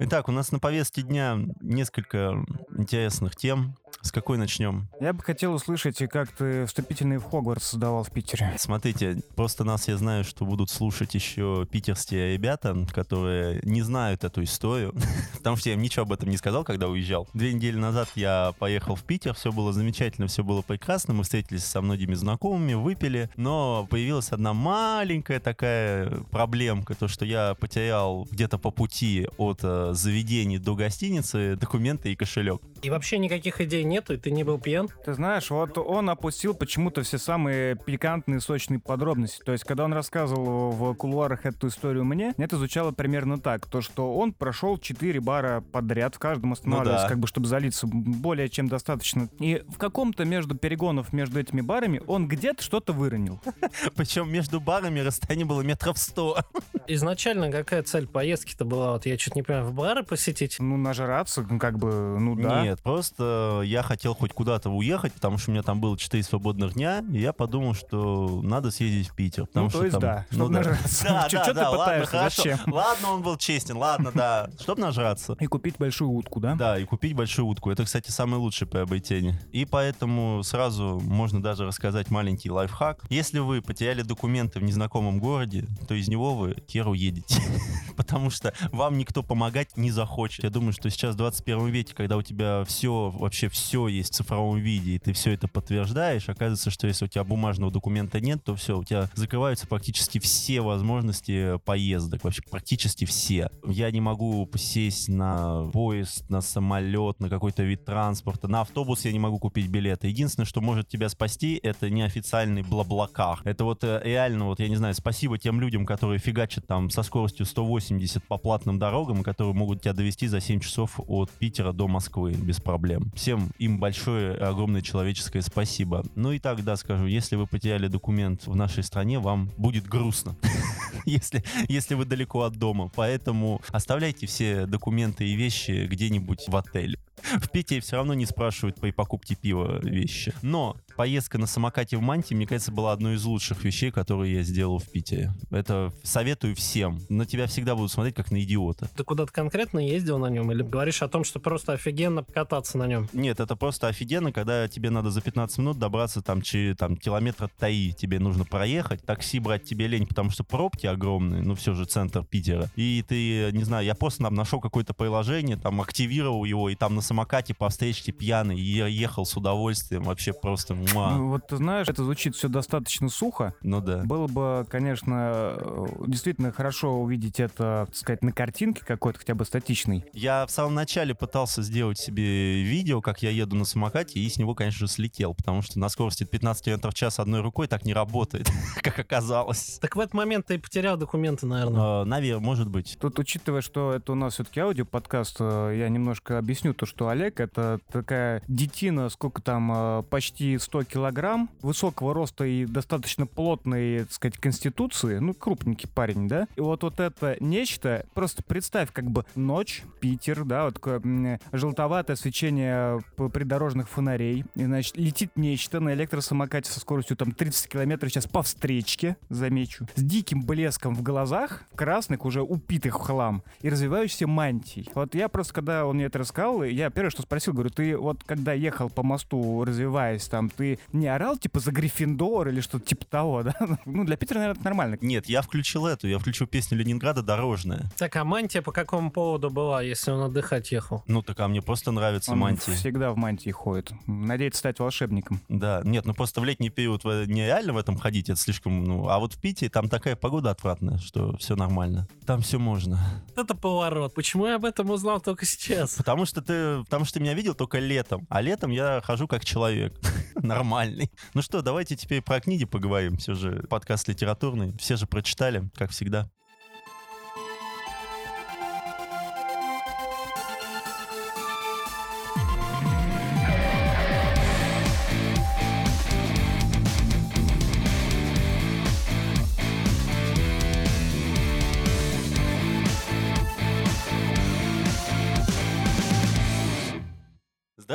Итак, у нас на повестке дня несколько интересных тем. С какой начнем? Я бы хотел услышать, как ты вступительный в Хогвартс создавал в Питере. Смотрите, просто нас я знаю, что будут слушать еще питерские ребята, которые не знают эту историю, потому что я им ничего об этом не сказал, когда уезжал. Две недели назад я поехал в Питер, все было замечательно, все было прекрасно, мы встретились со многими знакомыми, выпили, но появилась одна маленькая такая проблемка, то, что я потерял где-то по пути от э, заведений до гостиницы документы и кошелек. И вообще никаких идей нету, и ты не был пьян? Ты знаешь, вот он опустил почему-то все самые пикантные, сочные подробности. То есть, когда он рассказывал в кулуарах эту историю мне, это звучало примерно так. То, что он прошел 4 бара подряд, в каждом останавливаясь, Ну да. как бы, чтобы залиться более чем достаточно. И в каком-то между перегонов между этими барами он где-то что-то выронил. Причем между барами расстояние было метров сто. Изначально какая цель поездки-то была? Вот я чуть не понимаю, в бары посетить? Ну, нажраться, как бы, ну да. Нет, просто я хотел хоть куда-то уехать, потому что у меня там было 4 свободных дня, и я подумал, что надо съездить в Питер. Потому Ну, что то есть там- да, ну чтоб да. нажраться. Да, да, да, ладно, хорошо. зачем? Ладно, он был честен, ладно, да. Чтоб нажраться. И купить большую утку, да? Да, и купить большую утку. Это, кстати, самое лучшее приобретение. И поэтому сразу можно даже рассказать маленький лайфхак. Если вы потеряли документы в незнакомом городе, то из него вы хер уедете. Потому что вам никто помогать не захочет. Я думаю, что сейчас в 21 веке, когда у тебя все, вообще все есть в цифровом виде, и ты все это подтверждаешь, оказывается, что если у тебя бумажного документа нет, то все, у тебя закрываются практически все возможности поездок. Вообще практически все. Я не могу сесть на поезд, на самолет, на какой-то вид транспорта. На автобус я не могу купить билеты. Единственное, что может тебя спасти, это неофициальный бла-блакар. Это вот э, реально, вот я не знаю, спасибо тем людям, которые фигачат там со скоростью 180 по платным дорогам, которые могут тебя довести за 7 часов от Питера до Москвы без проблем. Всем им большое, огромное человеческое спасибо. Ну и так, да, скажу, если вы потеряли документ в нашей стране, вам будет грустно, если, если вы далеко от дома. Поэтому оставляйте все документы и вещи где-нибудь в отеле. В Питере все равно не спрашивают при покупке пива вещи. Но поездка на самокате в Манте, мне кажется, была одной из лучших вещей, которые я сделал в Питере. Это советую всем. На тебя всегда будут смотреть как на идиота. Ты куда-то конкретно ездил на нем? Или говоришь о том, что просто офигенно кататься на нем? Нет, это просто офигенно, когда тебе надо за 15 минут добраться там, чи, там километра три тебе нужно проехать, такси брать тебе лень, потому что пробки огромные, ну все же центр Питера. И ты, не знаю, я просто там нашел какое-то приложение, там активировал его, и там на самокате по встречке пьяный, ехал с удовольствием, вообще просто муа. Ну, вот ты знаешь, это звучит все достаточно сухо. Ну да. Было бы, конечно, действительно хорошо увидеть это, так сказать, на картинке какой-то, хотя бы статичной. Я в самом начале пытался сделать себе видео, как я еду на самокате, и с него, конечно же, слетел, потому что на скорости 15 км в час одной рукой так не работает, как оказалось. Так в этот момент ты и потерял документы, наверное. Наверное, может быть. Тут, учитывая, что это у нас все-таки аудиоподкаст, э, я немножко объясню то, что Олег — это такая детина, сколько там, э, почти 100 килограмм, высокого роста и достаточно плотной, так сказать, конституции, ну, крупненький парень, да? И вот, вот это нечто, просто представь, как бы ночь, Питер, да, вот такое желтоватое свечение придорожных фонарей, и, значит, летит нечто на электросамокате со скоростью там 30 километров сейчас по встречке, замечу, с диким блеском в глазах, красных, уже упитых в хлам, и развивающейся мантией. Вот я просто, когда он мне это рассказал, я первое, что спросил, говорю, ты вот когда ехал по мосту, развиваясь там, ты не орал типа за Гриффиндор или что-то типа того, да? Ну, для Питера, наверное, это нормально. Нет, я включил эту, я включил песню Ленинграда «Дорожная». Так, а мантия по какому поводу была, если он отдыхать ехал? Ну, так а мне просто нравится Он мантия. всегда в мантии ходит. Надеется стать волшебником. Да, нет, ну просто в летний период нереально в этом ходить, это слишком, ну, а вот в Питере там такая погода отвратная, что все нормально. Там все можно. Это поворот. Почему я об этом узнал только сейчас? Потому что ты, потому что ты меня видел только летом, а летом я хожу как человек. Нормальный. Ну что, давайте теперь про книги поговорим. Все же подкаст литературный. Все же прочитали, как всегда.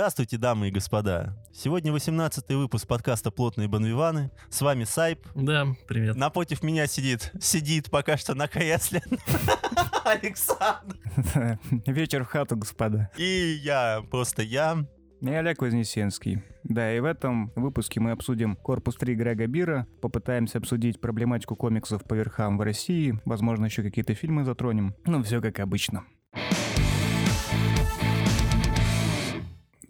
Здравствуйте, дамы и господа. Сегодня 18 выпуск подкаста «Плотные банвиваны». С вами Сайп. Да, привет. Напротив меня сидит, сидит пока что на кресле Александр. Вечер в хату, господа. И я, просто я. И Олег Вознесенский. Да, и в этом выпуске мы обсудим «Корпус 3» Грега Бира, попытаемся обсудить проблематику комиксов по верхам в России, возможно, еще какие-то фильмы затронем. Ну, все как обычно.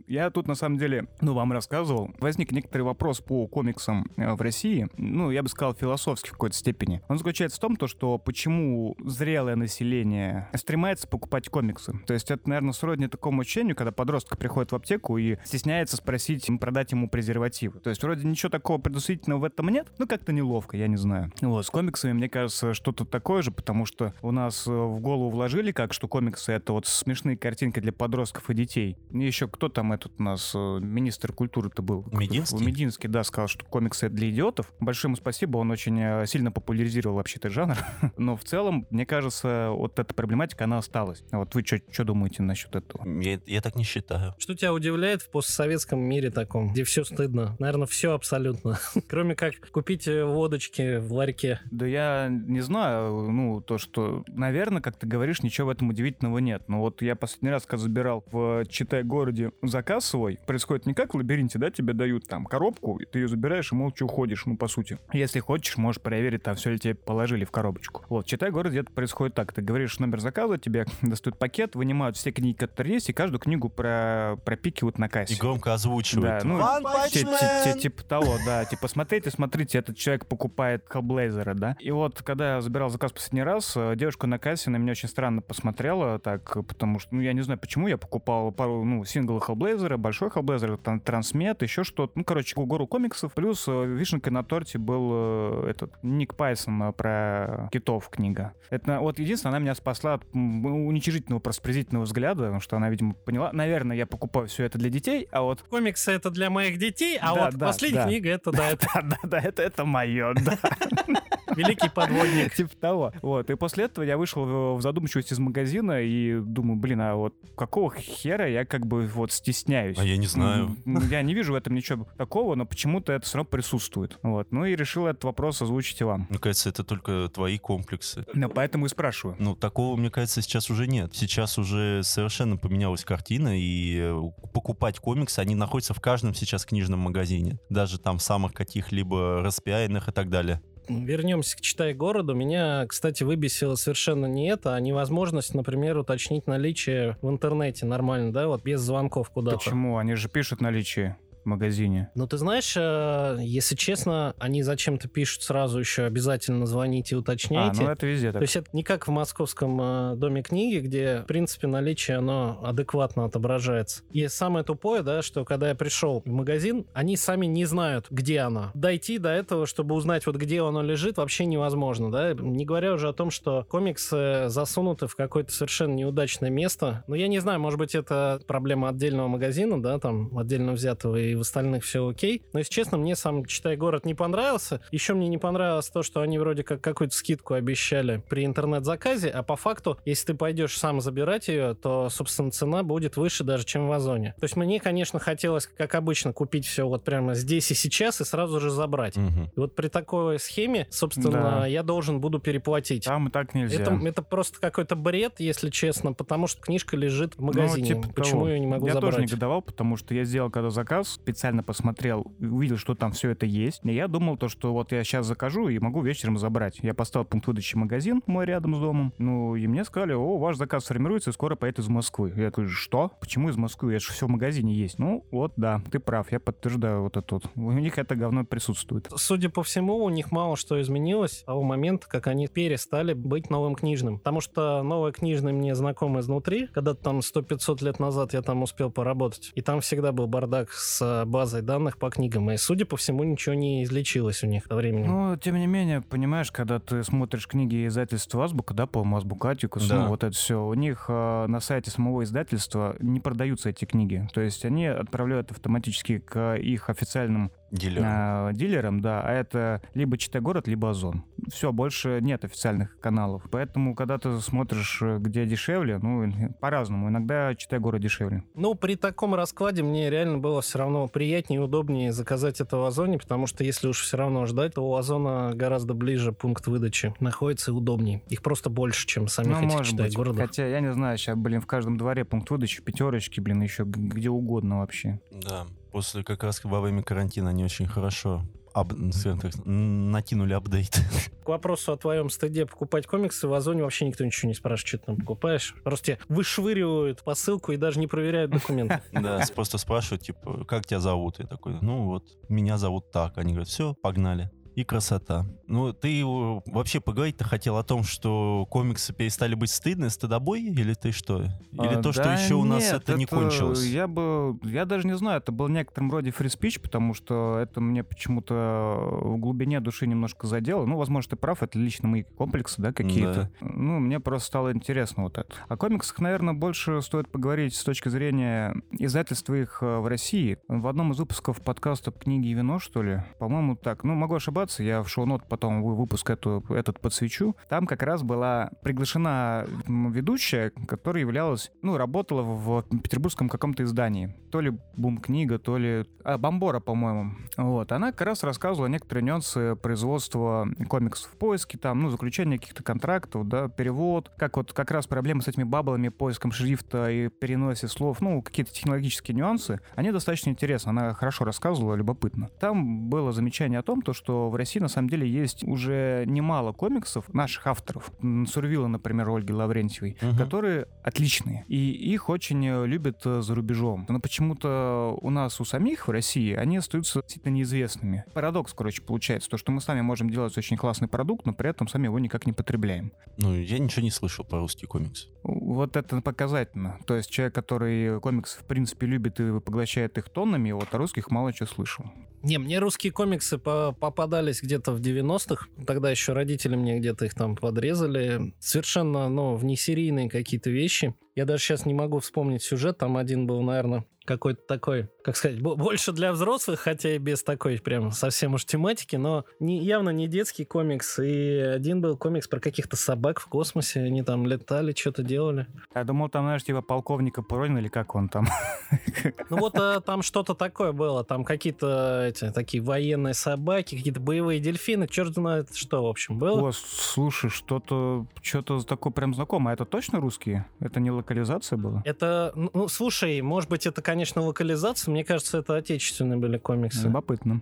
Я тут, на самом деле, ну, вам рассказывал. Возник некоторый вопрос по комиксам э, в России. Ну, я бы сказал, философский в какой-то степени. Он заключается в том, то, что почему зрелое население стремается покупать комиксы. То есть это, наверное, сродни такому ощущению, когда подросток приходит в аптеку и стесняется спросить, продать ему презервативы. То есть вроде ничего такого предусмотрительного в этом нет, но как-то неловко, я не знаю. Вот, с комиксами, мне кажется, что-то такое же, потому что у нас э, в голову вложили как, что комиксы — это вот смешные картинки для подростков и детей. И еще кто там этот у нас э, министр культуры-то был? Мединский? Мединский, да, сказал, что комиксы для идиотов. Большое ему спасибо, он очень э, сильно популяризировал вообще этот жанр. Но в целом, мне кажется, вот эта проблематика, она осталась. Вот вы что думаете насчет этого? Я, я так не считаю. Что тебя удивляет в постсоветском мире таком, где все стыдно? Наверное, все абсолютно. Кроме как купить э, водочки в ларьке. Да я не знаю, ну, то, что, наверное, как ты говоришь, ничего в этом удивительного нет. Но вот я последний раз, когда забирал в Читай-городе заказ свой, происходит не как в лабиринте, да, тебе дают там коробку, и ты ее забираешь и молча уходишь, ну, по сути. Если хочешь, можешь проверить, там все ли тебе положили в коробочку. Вот, Читай город где-то происходит так. Ты говоришь номер заказа, тебе достают пакет, вынимают все книги, которые есть, и каждую книгу про... пропикивают на кассе. И громко озвучивают. Да, ну, Типа того, да. Типа, смотрите, смотрите, этот человек покупает Хеллблейзера, да. И вот, когда я забирал заказ последний раз, э, девушка на кассе на меня очень странно посмотрела, так, потому что, ну, я не знаю, почему я покупал пару, ну, синглы Хеллблейзера, большой Хеллблейзер, там, Трансмет, еще что-то. Ну, короче, гору комиксов. Плюс э, вишенкой на торте был э, этот Ник Пайсон э, про китов книга. Это вот единственное, она меня спасла от уничижительного, проспрезительного взгляда, потому что она, видимо, поняла. Наверное, я покупаю все это для детей, а вот Комиксы это для моих детей, а Да, вот да, последняя да. книга это да, это да, да, это, это мое, да. великий подводник. Типа того. Вот. И после этого я вышел в- в задумчивость из магазина и думаю, блин, а вот какого хера я как бы вот стесняюсь? А я не знаю. Я не вижу в этом ничего такого, но почему-то это все равно присутствует. Вот. Ну и решил этот вопрос озвучить и вам. Мне кажется, это только твои комплексы. Ну, поэтому и спрашиваю. Ну, такого, мне кажется, сейчас уже нет. Сейчас уже совершенно поменялась картина, и э, покупать комиксы, они находятся в каждом сейчас книжном магазине. Даже там самых каких-либо распиаренных и так далее. Вернемся к «Читай городу». Меня, кстати, выбесило совершенно не это, а невозможность, например, уточнить наличие в интернете нормально, да, вот без звонков куда-то. Почему? Они же пишут наличие магазине. Ну, ты знаешь, э, если честно, они зачем-то пишут сразу еще обязательно звоните, А, уточняйте. ну это везде То так. есть это не как в московском э, доме книги, где, в принципе, наличие, оно адекватно отображается. И самое тупое, да, что когда я пришел в магазин, они сами не знают, где она. Дойти до этого, чтобы узнать, вот где оно лежит, вообще невозможно, да. Не говоря уже о том, что комиксы засунуты в какое-то совершенно неудачное место. Ну, я не знаю, может быть, это проблема отдельного магазина, да, там, отдельно взятого, и в остальных все окей. Но, если честно, мне сам «Читай город» не понравился. Еще мне не понравилось то, что они вроде как какую-то скидку обещали при интернет-заказе, а по факту, если ты пойдешь сам забирать ее, то, собственно, цена будет выше даже, чем в Озоне. То есть мне, конечно, хотелось, как обычно, купить все вот прямо здесь и сейчас и сразу же забрать. Мгм. И вот при такой схеме, собственно, Да. я должен буду переплатить. Там и так нельзя. Это, это просто какой-то бред, если честно, потому что книжка лежит в магазине. Ну, типа Почему того. ее не могу я забрать? тоже негодовал, потому что я сделал когда заказ, специально посмотрел, увидел, что там все это есть. И я думал то, что вот я сейчас закажу и могу вечером забрать. Я поставил пункт выдачи магазин мой рядом с домом. Ну, и мне сказали, о, ваш заказ формируется и скоро поедет из Москвы. Я говорю, что? Почему из Москвы? Это же все в магазине есть. Ну, вот, да, ты прав, я подтверждаю вот это вот. У них это говно присутствует. Судя по всему, у них мало что изменилось с того момента, как они перестали быть новым книжным. Потому что новый книжный мне знаком изнутри. Когда-то там 100-500 лет назад я там успел поработать. И там всегда был бардак с базой данных по книгам. И, судя по всему, ничего не излечилось у них со временем. Ну, тем не менее, понимаешь, когда ты смотришь книги издательства Азбука, да, по Азбука, Атикус, Да. ну, вот это все, у них э, на сайте самого издательства не продаются эти книги. То есть они отправляют автоматически к их официальным Дилер. а, дилером, да, а это либо Читай город, либо Озон. Все, больше нет официальных каналов. Поэтому, когда ты смотришь, э, где дешевле, ну, по-разному. Иногда Читай город дешевле. Ну, при таком раскладе мне реально было все равно приятнее и удобнее заказать это в Озоне, потому что если уж все равно ждать, то у Озона гораздо ближе пункт выдачи находится и удобнее. Их просто больше, чем самих ну, этих может быть. городов. Хотя, я не знаю, сейчас, блин, в каждом дворе пункт выдачи, пятерочки, блин, еще где угодно вообще. Да. После как раз во время карантина они очень хорошо об- скажем так, м, накинули апдейт. К вопросу о твоем стыде покупать комиксы, в Озоне вообще никто ничего не спрашивает, что ты там покупаешь. Просто тебе вышвыривают посылку и даже не проверяют документы. Да, просто спрашивают, типа, как тебя зовут? Я такой, ну вот, меня зовут так. Они говорят, все, погнали. И красота. Ну, ты вообще поговорить-то хотел о том, что комиксы перестали быть стыдны, стыдобой? Или ты что? Или А, то, что да еще у нас нет, это не кончилось? Я бы, я даже не знаю, это был некотором роде speech, потому что это мне почему-то в глубине души немножко задело. Ну, возможно, ты прав, это лично мои комплексы, да, какие-то. Ну, мне просто стало интересно вот это. О комиксах, наверное, больше стоит поговорить с точки зрения издательства их э, в России. В одном из выпусков подкаста «Книги и вино», что ли, по-моему, так, ну, могу ошибаться, я в шоу-нот потом вы- выпуск эту, этот подсвечу. Там как раз была приглашена ведущая, которая являлась, ну, работала в петербургском каком-то издании. То ли Бум-книга, то ли... А, Бомбора, по-моему. Вот. Она как раз рассказывала некоторые нюансы производства комиксов в поиске, там, ну, заключение каких-то контрактов, да, перевод, как вот как раз проблемы с этими баблами, поиском шрифта и переносе слов, ну, какие-то технологические нюансы, они достаточно интересны. Она хорошо рассказывала, любопытно. Там было замечание о том, то, что в России на самом деле есть уже немало комиксов наших авторов. Сурвила, например, Ольги Лаврентьевой, Мгм. которые отличные. И их очень э, любят э, за рубежом. Но почему-то у нас, у самих в России, они остаются действительно неизвестными. Парадокс, короче, получается. То, что мы сами можем делать очень классный продукт, но при этом сами его никак не потребляем. Ну, я ничего не слышал про русский комикс. Вот это показательно. То есть человек, который комиксы в принципе любит и поглощает их тоннами, вот о русских мало чего слышал. Не, мне русские комиксы по- попадались где-то в 90-х. Тогда еще родители мне где-то их там подрезали. Совершенно, ну, внесерийные какие-то вещи. Я даже сейчас не могу вспомнить сюжет. Там один был, наверное, какой-то такой, как сказать, бо- больше для взрослых, хотя и без такой прям совсем уж тематики, но не, явно не детский комикс. И один был комикс про каких-то собак в космосе. Они там летали, что-то делали. Я думал, там, знаешь, типа полковника Пронина или как он там. Ну вот э, там что-то такое было. Там какие-то эти такие военные собаки, какие-то боевые дельфины. Черт знает что, в общем, было. О, слушай, что-то что-то такое прям знакомое. Это точно русские? Это не локализация была? Это, ну, ну, слушай, может быть, это, конечно, локализация. Мне кажется, это отечественные были комиксы. Любопытно.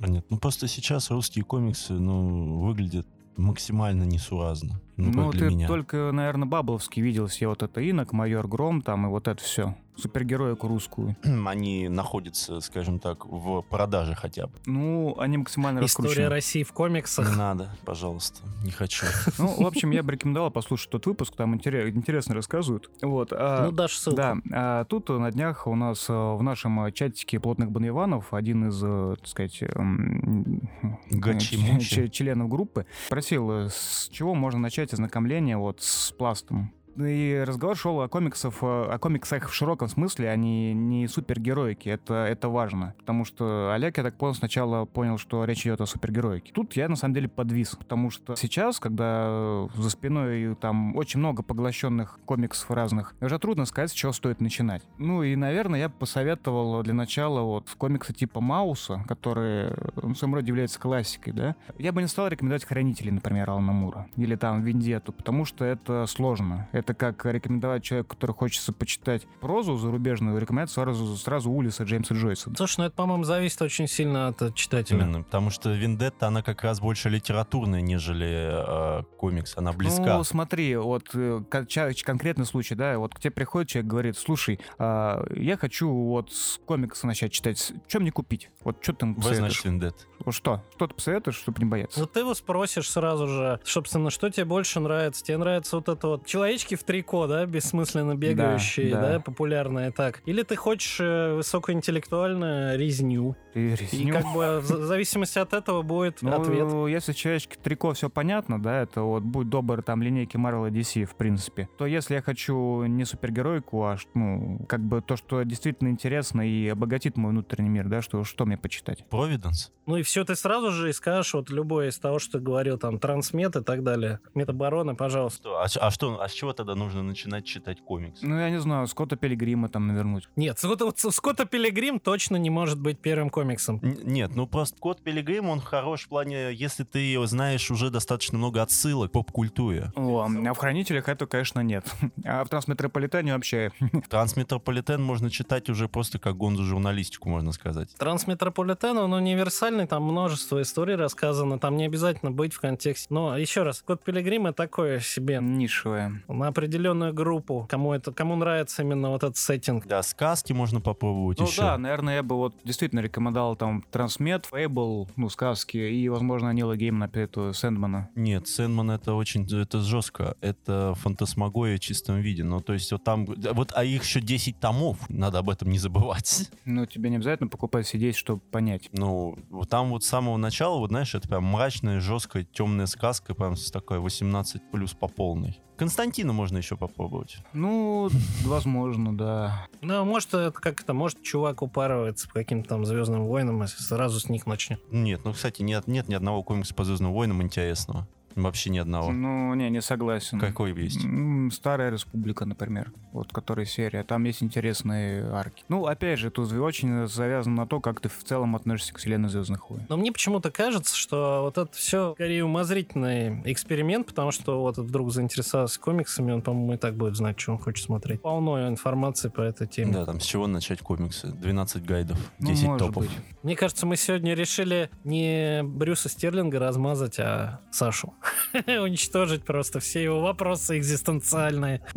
А нет, ну просто сейчас русские комиксы, ну, выглядят максимально несуразно. Ну, Ну, ты меня. только, наверное, Бабловский видел все вот это Инок, Майор Гром там и вот это все. Супергероику русскую. Они находятся, скажем так, в продаже хотя бы. Ну, они максимально История раскручены. России в Не комиксах. надо, пожалуйста, не хочу. Ну, в общем, я бы рекомендовал послушать тот выпуск, там интере- интересно рассказывают. Вот. а, Ну, дашь ссылку. Да, а тут на днях у нас э, в нашем э, чатике плотных баниванов один из, э, так сказать, эм, членов группы просил, с чего можно начать ознакомление вот с пластом. И разговор шел о комиксах, э, о комиксах в широком смысле, а не, супергероике. Это, это важно. Потому что Олег, я так понял, сначала понял, что речь идет о супергероике. Тут я на самом деле подвис. Потому что сейчас, когда за спиной там очень много поглощенных комиксов разных, уже трудно сказать, с чего стоит начинать. Ну и, наверное, я посоветовал для начала вот комиксы типа Мауса, которые ну, в своем роде являются классикой, да. Я бы не стал рекомендовать Хранителей, например, Алана Мура. Или там Вендетту, потому что это сложно. Это как рекомендовать человеку, который хочется почитать прозу зарубежную, рекомендовать сразу, сразу Улиса Джеймса Джойса. Слушай, ну это, по-моему, зависит очень сильно от э, читателя. Именно, потому что Вендетта, она как раз больше литературная, нежели э, комикс. Она близка. Ну, смотри, вот э, конкретный случай, да, вот к тебе приходит человек, говорит, слушай, а, я хочу вот с комикса начать читать, что мне купить? Вот что ты знаешь посоветуешь? Вендетта. Вот Что? Что ты посоветуешь, чтобы не бояться? Ну, ты его спросишь сразу же, собственно, что тебе больше нравится? Тебе нравится вот это вот человечки Девочки в трико, да, бессмысленно бегающие, да, да. да популярные так. Или ты хочешь э, высокоинтеллектуальную резню. И И резню. как бы в за- зависимости от этого будет Ну, ответ. если человечки трико все понятно, да, это вот будь добр, там линейки Marvel и DC, в принципе, то если я хочу не супергеройку, а ну, как бы то, что действительно интересно и обогатит мой внутренний мир, да, что, что мне почитать? Провиденс? Ну и все, ты сразу же и скажешь вот любое из того, что ты говорил, там, трансмет и так далее. Метаборона, пожалуйста. А, а что? А с чего тогда нужно начинать читать комикс? Ну, я не знаю, Скотта Пилигрима там навернуть. Нет, Скотта, вот Скотта Пилигрим точно не может быть первым комиксом. Н- Нет, ну просто Кот Пилигрим, он хорош в плане, если ты его знаешь уже достаточно много отсылок к поп-культуре. О, а в Хранителях это, конечно, нет. А в Трансметрополитене вообще... Трансметрополитен можно читать уже просто как гонзу журналистику, можно сказать. Трансметрополитен, он универсальный, там множество историй рассказано, там не обязательно быть в контексте. Но еще раз, Кот Пилигрима такое себе Нишевая. на определенную группу, кому это, кому нравится именно вот этот сеттинг. Да, сказки можно попробовать Ну еще. да, наверное, я бы вот действительно рекомендовал там Трансмет, Фейбл, ну, сказки, и, возможно, Нила Геймана, этого Сэндмана. Нет, Сэндман это очень, это жестко. Это фантасмагория в чистом виде. Ну, то есть вот там, вот, а их еще 10 томов, надо об этом не забывать. Ну, тебе не обязательно покупать сидеть, чтобы понять. Ну, вот там вот с самого начала, вот знаешь, это прям мрачная, жесткая, темная сказка, прям с такой 18 плюс по полной. Константина можно еще попробовать. Ну, возможно, да. Ну, может, это как это, может, чувак упарывается по каким-то там Звездным войнам, если сразу с них начнет. Нет, ну, кстати, нет, нет ни одного комикса по Звездным войнам интересного. Вообще ни одного. Ну, не, не согласен. Какой есть? Старая Республика, например. Вот, которая серия. Там есть интересные арки. Ну, опять же, тут очень завязано на то, как ты в целом относишься к вселенной Звездных войн. Но мне почему-то кажется, что вот это все скорее умозрительный эксперимент, потому что вот вдруг заинтересовался комиксами, он, по-моему, и так будет знать, что он хочет смотреть. Полно информации по этой теме. Да, там с чего начать комиксы? 12 гайдов, Ну, 10 может топов. быть. Мне кажется, мы сегодня решили не Брюса Стерлинга размазать, а Сашу. Уничтожить просто все его вопросы экзистенциальные.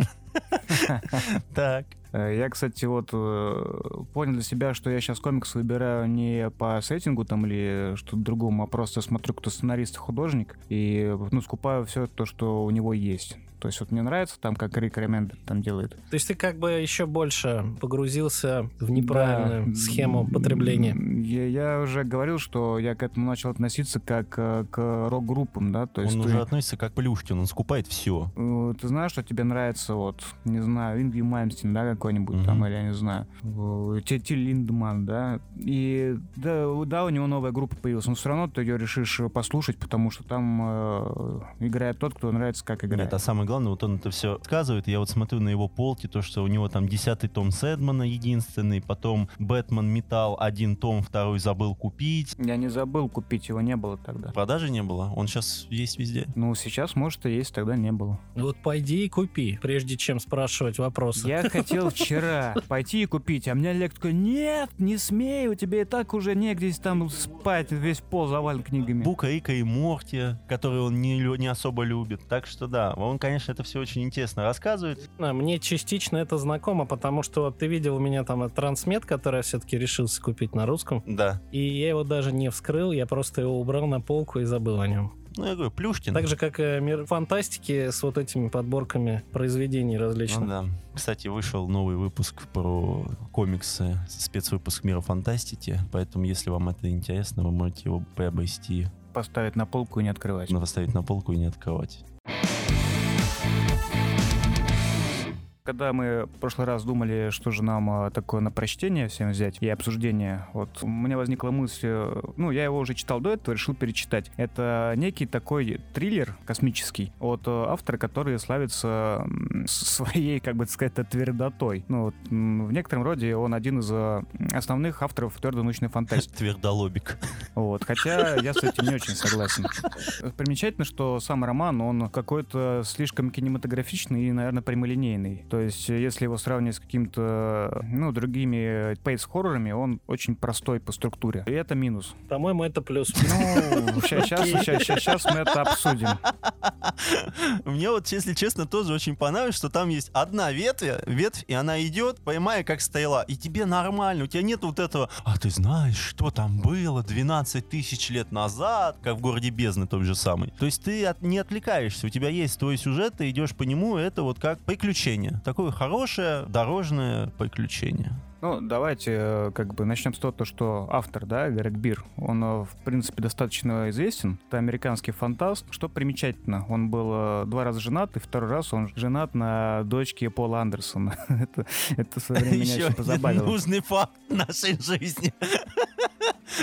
Так. Э, Я, кстати, вот э, понял для себя, что я сейчас комикс выбираю не по сеттингу там или что-то другому, а просто смотрю, кто сценарист и художник, и ну, скупаю все то, что у него есть. То есть вот мне нравится там, как Рик Ремендер там делает. То есть ты как бы еще больше погрузился в неправильную Да. схему потребления. Я, я уже говорил, что я к этому начал относиться как э, к рок-группам, да, то есть он ты, уже относится как Плюшкин, он скупает все. э, ты знаешь, что тебе нравится, вот, не знаю, Ингви Маймстин, да, какой-нибудь Мгм. там, или я не знаю, э, Ти Ти Линдман, да, и да, у- да, у него новая группа появилась, но все равно ты ее решишь послушать, потому что там э, играет тот, кто нравится, как играет. Нет, а самое главное, вот он это все сказывает. Я вот смотрю на его полки, то, что у него там десятый том Сэдмана единственный, потом Бэтмен Металл один том, второй забыл купить. Я не забыл купить, его не было тогда. Продажи не было, он сейчас есть везде. Ну, сейчас, может, и есть, тогда не было. Вот пойди и купи, прежде чем спрашивать вопросы. Я хотел вчера пойти и купить, а мне Олег такой, нет, не смей, у тебя и так уже негде там спать, весь пол завален книгами. Бука, Рика и Морти, который он не, не особо любит. Так что да, он, конечно, это все очень интересно рассказывает. Мне частично это знакомо, потому что вот ты видел у меня там трансмет, который я все-таки решился купить на русском. Да. И я его даже не вскрыл, я просто его убрал на полку и забыл о нем. Ну, я говорю, Плюшкин. Так же, как и мир фантастики с вот этими подборками произведений Ну различных. да. Кстати, вышел новый выпуск про комиксы, спецвыпуск мира фантастики. Поэтому, если вам это интересно, вы можете его приобрести, Поставить на полку и не открывать. поставить на полку и не открывать. Когда мы в прошлый раз думали, что же нам а, такое на прочтение всем взять и обсуждение, вот у меня возникла мысль, э, ну, я его уже читал до этого, решил перечитать. Это некий такой триллер космический от э, автора, который славится своей, как бы сказать, твердотой. Ну, вот, в некотором роде он один из э, основных авторов твердой научной фантастики. Твердолобик. Вот, хотя я с этим не очень согласен. Примечательно, что сам роман, он какой-то слишком кинематографичный и, наверное, прямолинейный. То есть, если его сравнивать с каким-то, ну, другими пейс-хоррорами, он очень простой по структуре. И это минус. По-моему, это плюс. Ну, сейчас, сейчас, сейчас мы это обсудим. Мне вот, если честно, тоже очень понравилось, что там есть одна ветвь, ветвь, и она идет, поймая как стояла, и тебе нормально, у тебя нет вот этого, а ты знаешь, что там было 12 тысяч лет назад, как в городе Бездны тот же самый. То есть ты от, не отвлекаешься, у тебя есть твой сюжет, ты идешь по нему, это вот как приключение. Такое хорошее дорожное приключение. Ну, давайте э, как бы начнем с того, что автор, да, Грег Бир, он, э, в принципе, достаточно известен. Это американский фантаст. Что примечательно, он был э, два раза женат, и второй раз он женат на дочке Пола Андерсона. это, это в свое время меня Еще очень позабавило. нужный факт нашей жизни.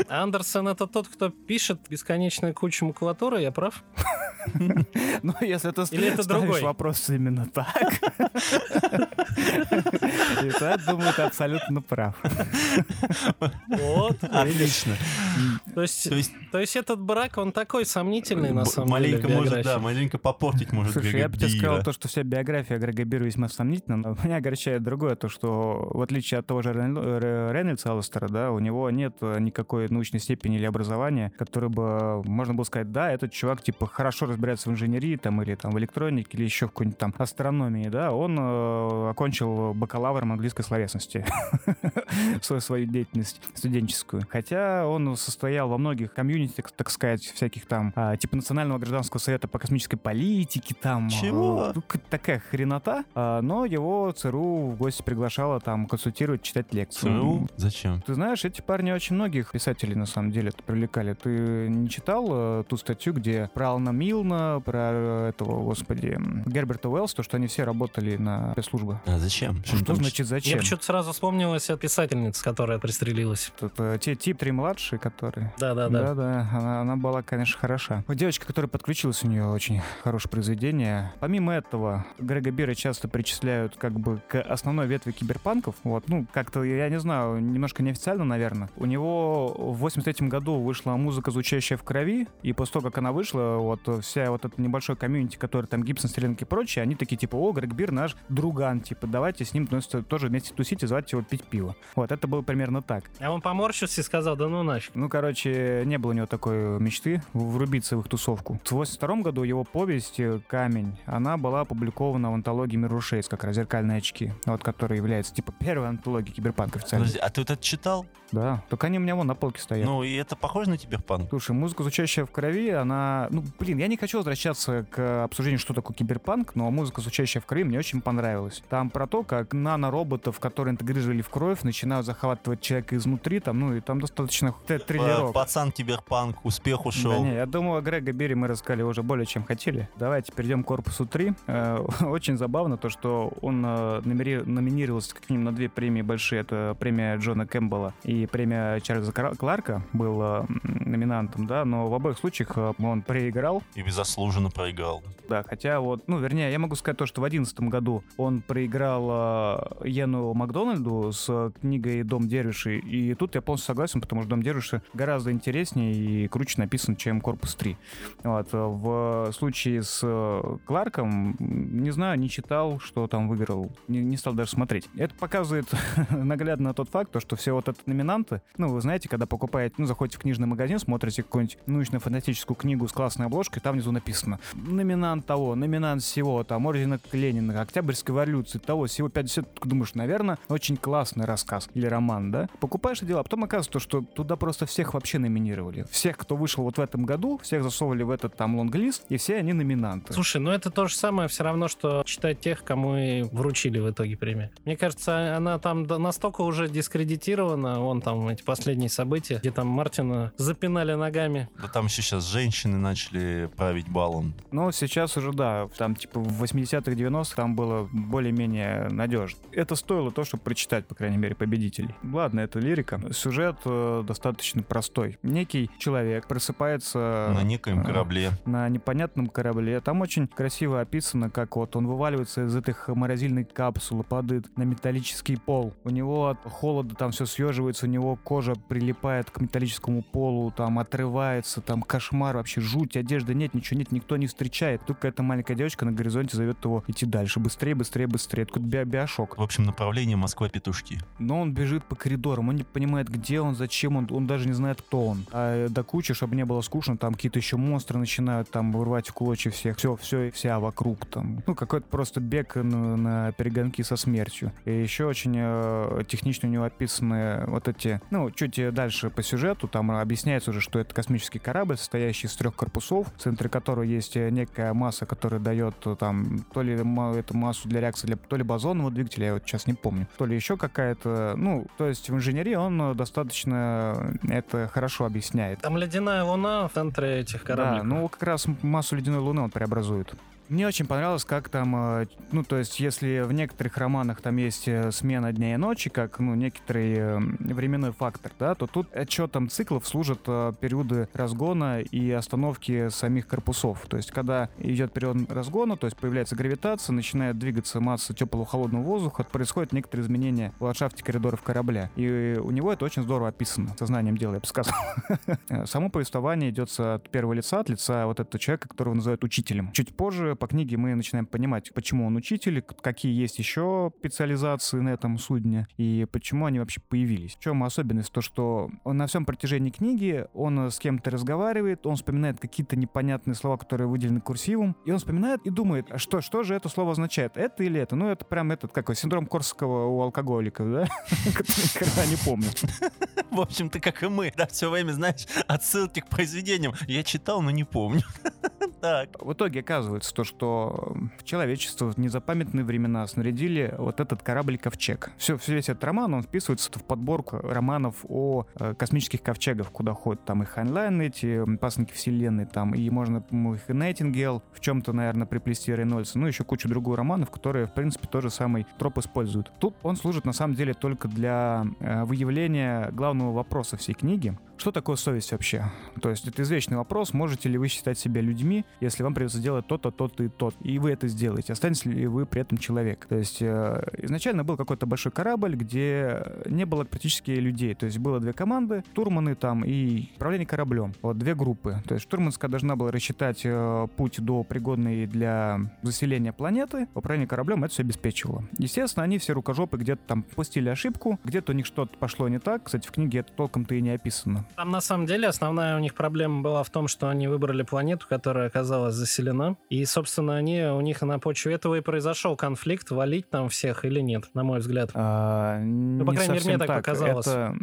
Андерсон это тот, кто пишет бесконечную кучу макулатуры, я прав? Ну, если ты Или это ставишь другой? вопрос именно так, и то, я думаю, ты абсолютно прав. Вот. Отлично. То есть, То есть то есть этот брак, он такой сомнительный, на самом маленько деле, может, да, маленько попортить может Слушай, я бы тебе сказал то, что вся биография Грега Бира весьма сомнительна, но меня огорчает другое, то, что в отличие от того же Рейнольдса Алластера, да, у него нет э, никакой научной степени или образования, который бы можно было сказать, да, этот чувак, типа, хорошо разбирается в инженерии, там, или там в электронике, или еще в какой-нибудь там астрономии, да, он э, окончил бакалавром английской словесности свою, свою деятельность студенческую. Хотя он состоял во многих комьюнити, так, сказать, всяких там, а, типа Национального гражданского совета по космической политике, там... Чего? э, такая хренота, а, но его ЦРУ в гости приглашала там консультировать, читать лекции. ЦРУ? Зачем? Ты знаешь, эти парни очень многих писателей на самом деле привлекали. Ты не читал э, ту статью, где про Алана Милна, про э, этого, господи, Герберта Уэллс, то, что они все работали на спецслужбы? А зачем? Что, Что значит зачем? почему-то сразу вспомнилась эта писательница, которая пристрелилась. Это те тип три младшие, которые... Да-да-да. Да-да, она, она была, конечно, хороша. Вот девочка, которая подключилась, у нее очень хорошее произведение. Помимо этого, Грега Бира часто причисляют как бы к основной ветви киберпанков. Вот, ну, как-то, я не знаю, немножко неофициально, наверное. У него в 83 году вышла музыка, звучащая в крови, и после того, как она вышла, вот вся вот эта небольшой комьюнити, который там Гибсон, Стрелянки и прочее, они такие, типа, о, Грег Бир наш друган, типа, давайте с ним ну, тоже вместе тусить и звать его пить пиво. Вот, это было примерно так. А он поморщился и сказал, да ну нафиг. Ну, короче, не было у него такой мечты врубиться в их тусовку. В 82 году его повесть э, «Камень», она была опубликована в антологии «Мир Рушейс», как раз «Зеркальные очки», вот, которая является, типа, первой антологией киберпанка официально. Подожди, а ты это читал? Да, только они у меня вон на полке стоят. Ну, и это похоже на киберпанк? Слушай, музыка, звучащая в крови, она... Ну, блин, я не хочу возвращаться к обсуждению, что такое киберпанк, но музыка, звучащая в крови, мне очень понравилась. Там про то, как нанороботов, которые интегрировали в кровь, начинают захватывать человека изнутри, там, ну, и там достаточно т- П- триллерок. Пацан киберпанк, успех Да ушел. не, я думаю, Грега Бери мы рассказали уже более чем хотели. Давайте перейдем к корпусу 3. Э, Очень забавно то, что он э, номинировался как минимум на две премии большие. Это премия Джона Кэмпбелла и премия Чарльза Кларка был э, номинантом, да, но в обоих случаях э, он проиграл, И беззаслуженно проиграл. да, хотя вот, ну, вернее, я могу сказать то, что в одиннадцатом году он проиграл э, Йену Макдональду с книгой «Дом Дервиши», и тут я полностью согласен, потому что «Дом Дервиши» гораздо интереснее и круче написан, чем «Корпус 3». Вот, в случае с э, Кларком, не знаю, не читал, что там выиграл, не, не стал даже смотреть. Это показывает наглядно тот факт, то, что все вот это номинанты, ну, вы знаете, когда покупаете, ну, заходите в книжный магазин, смотрите какую-нибудь научно-фантастическую книгу с классной обложкой, там внизу написано номинант того, номинант всего, там, ордена Ленина, Октябрьской революции, того, всего 50, ты думаешь, наверное, очень классный рассказ или роман, да? Покупаешь дело, а потом оказывается, что туда просто всех вообще номинировали. Всех, кто вышел вот в этом году, всех засовывали в этот там лонглист, и все они номинанты. Слушай, ну это то же самое все равно, что читать тех, кому и вручили в итоге премию. Мне кажется, она там настолько уже дискредитирована, вон там эти последние события, где там Мартина запинали ногами. Да там еще сейчас женщины начали править балом. Но сейчас уже, да, там типа в 80-х, 90-х там было более-менее надежно. Это стоило то, чтобы прочитать, по крайней мере, победителей. Ладно, это лирика. Сюжет э, достаточно простой. Некий человек просыпается... На некоем а, корабле. на непонятном корабле. Там очень красиво описано, как вот он вываливается из этой морозильной капсулы, падает на металлический пол. У него от холода там все съеживается, у него кожа прилип, прилипает к металлическому полу, там отрывается, там кошмар, вообще жуть, одежды нет, ничего нет, никто не встречает. Только эта маленькая девочка на горизонте зовет его идти дальше, быстрее, быстрее, быстрее. Это би биошок. В общем, направление Москва-Петушки. Но он бежит по коридорам, он не понимает, где он, зачем он, он даже не знает, кто он. А до кучи, чтобы не было скучно, там какие-то еще монстры начинают там вырвать в клочья всех. Все, все, вся вокруг там. Ну, какой-то просто бег на, на перегонки со смертью. И еще очень э, технично у него описаны вот эти, ну, чуть дальше по сюжету, там объясняется уже, что это космический корабль, состоящий из трех корпусов, в центре которого есть некая масса, которая дает э, там то ли эту массу для реакции, для, то ли бозонового двигателя, я вот сейчас не помню, то ли еще какая-то, ну, то есть в инженерии он достаточно это хорошо объясняет. Там ледяная луна в центре этих кораблей. Да, ну как раз массу ледяной луны он преобразует. Мне очень понравилось, как там, э, ну, то есть, если в некоторых романах там есть э, смена дня и ночи, как, ну, некоторый э, временной фактор, да, то тут отчетом циклов служат периоды разгона и остановки самих корпусов. То есть, когда идет период разгона, то есть появляется гравитация, начинает двигаться масса теплого холодного воздуха, происходят некоторые изменения в ландшафте коридоров корабля. И у него это очень здорово описано. Сознанием дела, я бы сказал. Само повествование идет от первого лица, от лица вот этого человека, которого называют учителем. Чуть позже по книге мы начинаем понимать, почему он учитель, какие есть еще специализации на этом судне и почему они вообще появились. В чем особенность? То, что он на всем протяжении книги, он с кем-то разговаривает, он вспоминает какие-то непонятные слова, которые выделены курсивом, и он вспоминает и думает, а что, что же это слово означает? Это или это? Ну, это прям этот, какой, синдром Корсакова у алкоголиков, да? Который не помню. В общем-то, как и мы, да, все время, знаешь, отсылки к произведениям. Я читал, но не помню. Так. В итоге оказывается то, что человечество в незапамятные времена снарядили вот этот корабль Ковчег. Все, весь этот роман, он вписывается в подборку романов о э, космических ковчегах, куда ходят там и Хайнлайн эти, пасынки вселенной, там, и можно ну, их и Найтингел в чем-то, наверное, приплести Рейнольдса, ну, еще кучу других романов, которые, в принципе, тоже самый троп используют. Тут он служит, на самом деле, только для э, выявления главного вопроса всей книги, что такое совесть вообще? То есть это извечный вопрос, можете ли вы считать себя людьми, если вам придется делать то-то, то-то и то и вы это сделаете. Останетесь ли вы при этом человек? То есть э, изначально был какой-то большой корабль, где не было практически людей. То есть было две команды, турманы там и управление кораблем. Вот две группы. То есть штурманская должна была рассчитать э, путь до пригодной для заселения планеты. Управление кораблем это все обеспечивало. Естественно, они все рукожопы где-то там пустили ошибку, где-то у них что-то пошло не так. Кстати, в книге это толком-то и не описано. Там на самом деле основная у них проблема была в том, что они выбрали планету, которая оказалась заселена. И, собственно, они, у них на почве этого и произошел конфликт, валить там всех или нет, на мой взгляд. А, ну, по крайней мере, мне так, так показалось. Это,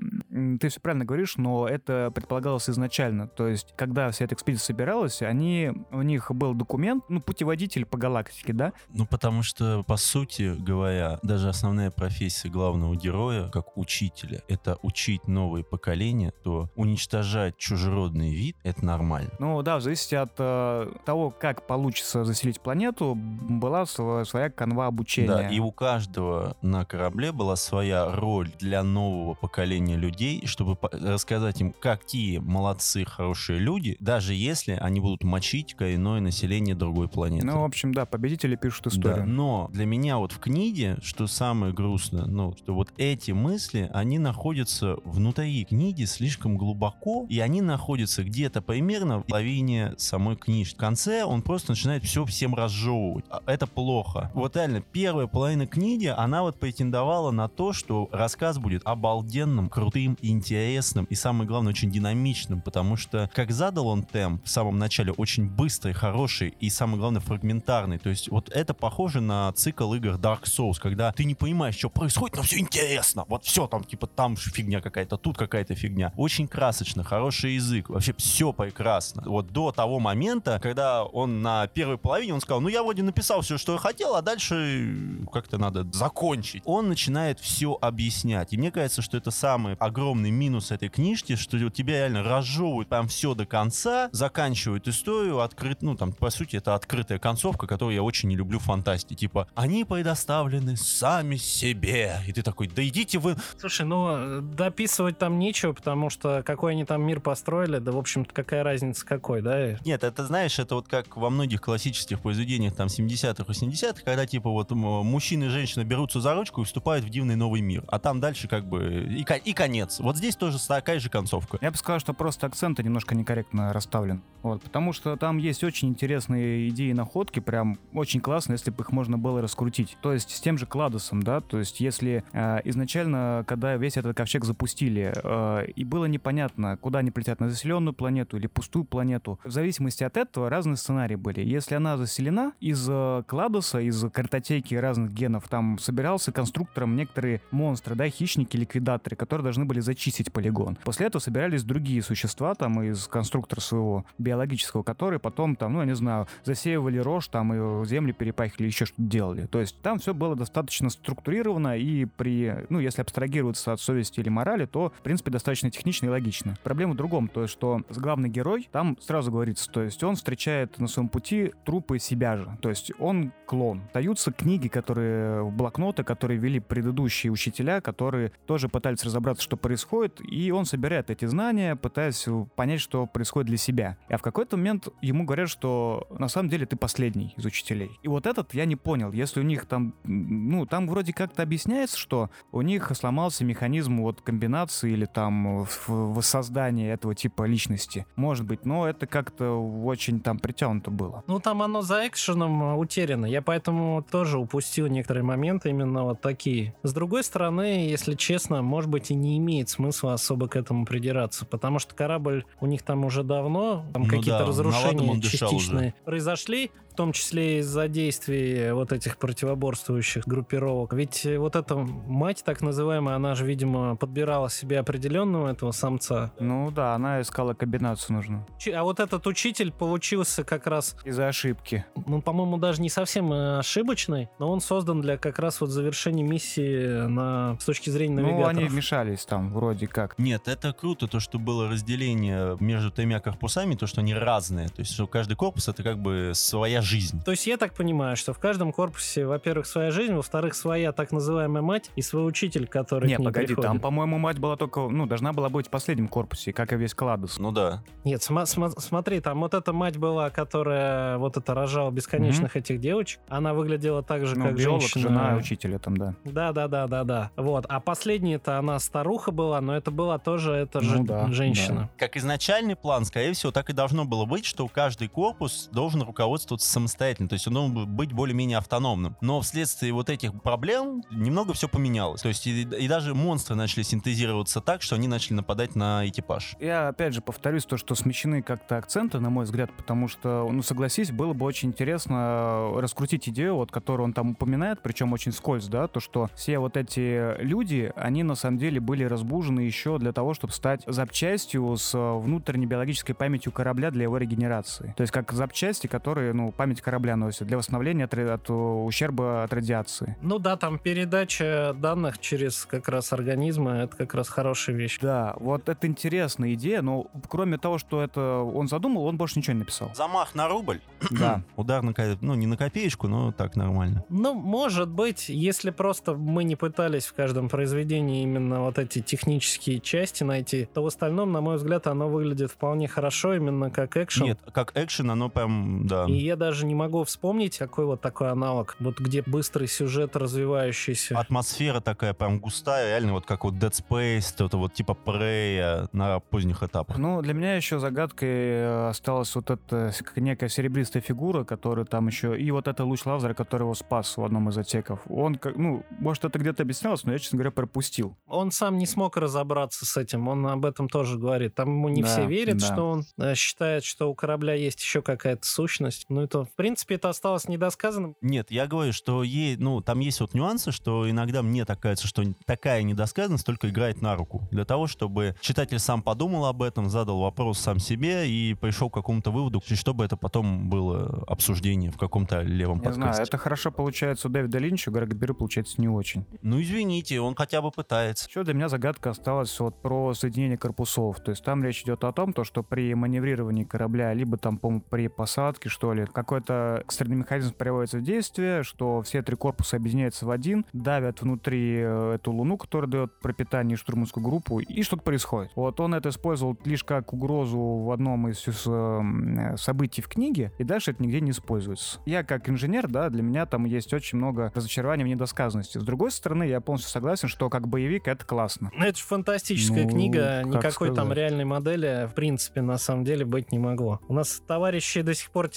ты все правильно говоришь, но это предполагалось изначально. То есть, когда вся эта экспедиция собиралась, они, у них был документ, ну, путеводитель по галактике, да? Ну, потому что, по сути говоря, даже основная профессия главного героя, как учителя, это учить новые поколения, то уничтожать чужеродный вид — это нормально. Ну да, в зависимости от э, того, как получится заселить планету, была своя канва обучения. Да, и у каждого на корабле была своя роль для нового поколения людей, чтобы рассказать им, какие молодцы, хорошие люди, даже если они будут мочить коренное население другой планеты. Ну, в общем, да, победители пишут историю. Да, но для меня вот в книге, что самое грустное, ну, что вот эти мысли, они находятся внутри книги слишком глубоко и они находятся где-то примерно в половине самой книжки. В конце он просто начинает все всем разжевывать. А это плохо. Вот реально, первая половина книги, она вот претендовала на то, что рассказ будет обалденным, крутым, интересным и, самое главное, очень динамичным, потому что, как задал он темп в самом начале, очень быстрый, хороший и, самое главное, фрагментарный. То есть вот это похоже на цикл игр Dark Souls, когда ты не понимаешь, что происходит, но все интересно. Вот все там, типа, там фигня какая-то, тут какая-то фигня. Очень красочно, хороший язык, вообще все прекрасно. Вот до того момента, когда он на первой половине, он сказал, ну я вроде написал все, что я хотел, а дальше как-то надо закончить. Он начинает все объяснять. И мне кажется, что это самый огромный минус этой книжки, что тебя реально разжевывают там все до конца, заканчивают историю, открыт, ну там, по сути, это открытая концовка, которую я очень не люблю в фантастике. Типа, они предоставлены сами себе. И ты такой, да идите вы... Слушай, ну, дописывать там нечего, потому что какой они там мир построили, да, в общем-то, какая разница какой, да? Нет, это, знаешь, это вот как во многих классических произведениях там 70-х, 80-х, когда, типа, вот мужчина и женщина берутся за ручку и вступают в дивный новый мир. А там дальше как бы и, и конец. Вот здесь тоже такая же концовка. Я бы сказал, что просто акценты немножко некорректно расставлен. Вот, потому что там есть очень интересные идеи и находки, прям очень классно, если бы их можно было раскрутить. То есть с тем же Кладосом, да, то есть если э, изначально, когда весь этот ковчег запустили, э, и было непонятно, куда они полетят, на заселенную планету или пустую планету, в зависимости от этого разные сценарии были. Если она заселена, из Кладоса, из картотеки разных генов, там собирался конструктором некоторые монстры, да, хищники, ликвидаторы, которые должны были зачистить полигон. После этого собирались другие существа там из конструктора своего биологического, которые потом там, ну, я не знаю, засеивали рожь там и земли перепахивали, еще что-то делали. То есть там все было достаточно структурировано и при, ну, если абстрагироваться от совести или морали, то, в принципе, достаточно технично и логично. Проблема в другом, то есть, что главный герой, там сразу говорится, то есть он встречает на своем пути трупы себя же, то есть он клон. Даются книги, которые, блокноты, которые вели предыдущие учителя, которые тоже пытались разобраться, что происходит, и он собирает эти знания, пытаясь понять, что происходит для себя. А в какой-то момент ему говорят, что на самом деле ты последний из учителей. И вот этот я не понял. Если у них там, ну, там вроде как-то объясняется, что у них сломался механизм вот комбинации или там воссоздания этого типа личности. Может быть, но это как-то очень там притянуто было. Ну, там оно за экшеном утеряно. Я поэтому тоже упустил некоторые моменты именно вот такие. С другой стороны, если честно, может быть и не имеет смысла особо к этому придираться, потому что корабль у них там уже давно, там ну какие-то да, разрушения частичные произошли, том числе из-за действий вот этих противоборствующих группировок. Ведь вот эта мать, так называемая, она же, видимо, подбирала себе определенного этого самца. Ну да, она искала комбинацию нужную. А вот этот учитель получился как раз... Из-за ошибки. Ну, по-моему, даже не совсем э, ошибочный, но он создан для как раз вот завершения миссии на... с точки зрения навигаторов. Ну, они вмешались там вроде как. Нет, это круто, то, что было разделение между тремя корпусами, то, что они разные. То есть, что каждый корпус — это как бы своя жизнь. То есть я так понимаю, что в каждом корпусе, во-первых, своя жизнь, во-вторых, своя так называемая мать и свой учитель, который Не, к ней погоди, приходит. там, по-моему, мать была только, ну, должна была быть в последнем корпусе, как и весь Кладус. Ну да. Нет, см- см- смотри, там вот эта мать была, которая вот это рожала бесконечных mm-hmm. этих девочек. Она выглядела так же, ну, как биолог, женщина. жена учителя там, да. Да, да, да, да, да. Вот. А последняя-то она старуха была, но это была тоже это же ну, да, женщина. Да. Как изначальный план, скорее всего, так и должно было быть, что каждый корпус должен руководствоваться самостоятельно. То есть он должен быть более-менее автономным. Но вследствие вот этих проблем немного все поменялось. То есть и, и даже монстры начали синтезироваться так, что они начали нападать на экипаж. Я опять же повторюсь то, что смещены как-то акценты, на мой взгляд, потому что, ну согласись, было бы очень интересно раскрутить идею, вот, которую он там упоминает, причем очень скользь, да, то, что все вот эти люди, они на самом деле были разбужены еще для того, чтобы стать запчастью с внутренней биологической памятью корабля для его регенерации. То есть как запчасти, которые, ну, память корабля носят для восстановления восстановления от, от ущерба от радиации. Ну да, там передача данных через как раз организмы, это как раз хорошая вещь. Да, вот это интересная идея, но кроме того, что это он задумал, он больше ничего не написал. Замах на рубль? Да. Удар на, ну не на копеечку, но так нормально. Ну, может быть, если просто мы не пытались в каждом произведении именно вот эти технические части найти, то в остальном, на мой взгляд, оно выглядит вполне хорошо, именно как экшен. Нет, как экшен, оно прям, да. И я даже не могу вспомнить, какой вот такой аналог, вот где быстрый сюжет развивающийся. Атмосфера такая прям густая, реально вот как вот Dead Space, это вот типа Prey на поздних этапах. Ну, для меня еще загадкой э, осталась вот эта некая серебристая фигура, которая там еще... И вот это луч лазера, который его спас в одном из отсеков. Он, как, ну, может, это где-то объяснялось, но я, честно говоря, пропустил. Он сам не смог разобраться с этим, он об этом тоже говорит. Там ему не да, все верят, да. что он э, считает, что у корабля есть еще какая-то сущность. Ну, это, в принципе, это осталось недосказанным. Нет, я говорю, что ей, ну, там есть вот нюансы, что иногда мне так кажется, что такая недосказанность только играет на руку. Для того, чтобы читатель сам подумал об этом, задал вопрос сам себе и пришел к какому-то выводу, чтобы это потом было обсуждение в каком-то левом не подкасте. знаю, это хорошо получается у Дэвида Линча, у Грега Беру получается не очень. Ну, извините, он хотя бы пытается. Еще для меня загадка осталась вот про соединение корпусов. То есть там речь идет о том, то, что при маневрировании корабля, либо там, по при посадке, что ли, как какой-то экстренный механизм приводится в действие, что все три корпуса объединяются в один, давят внутри э, эту луну, которая дает пропитание штурманскую группу, и что-то происходит. Вот он это использовал лишь как угрозу в одном из э, событий в книге, и дальше это нигде не используется. Я как инженер, да, для меня там есть очень много разочарований в недосказанности. С другой стороны, я полностью согласен, что как боевик это классно. Ну, это же фантастическая Ну, книга, как никакой там сказать. реальной модели в принципе на самом деле быть не могло. У нас товарищи до сих пор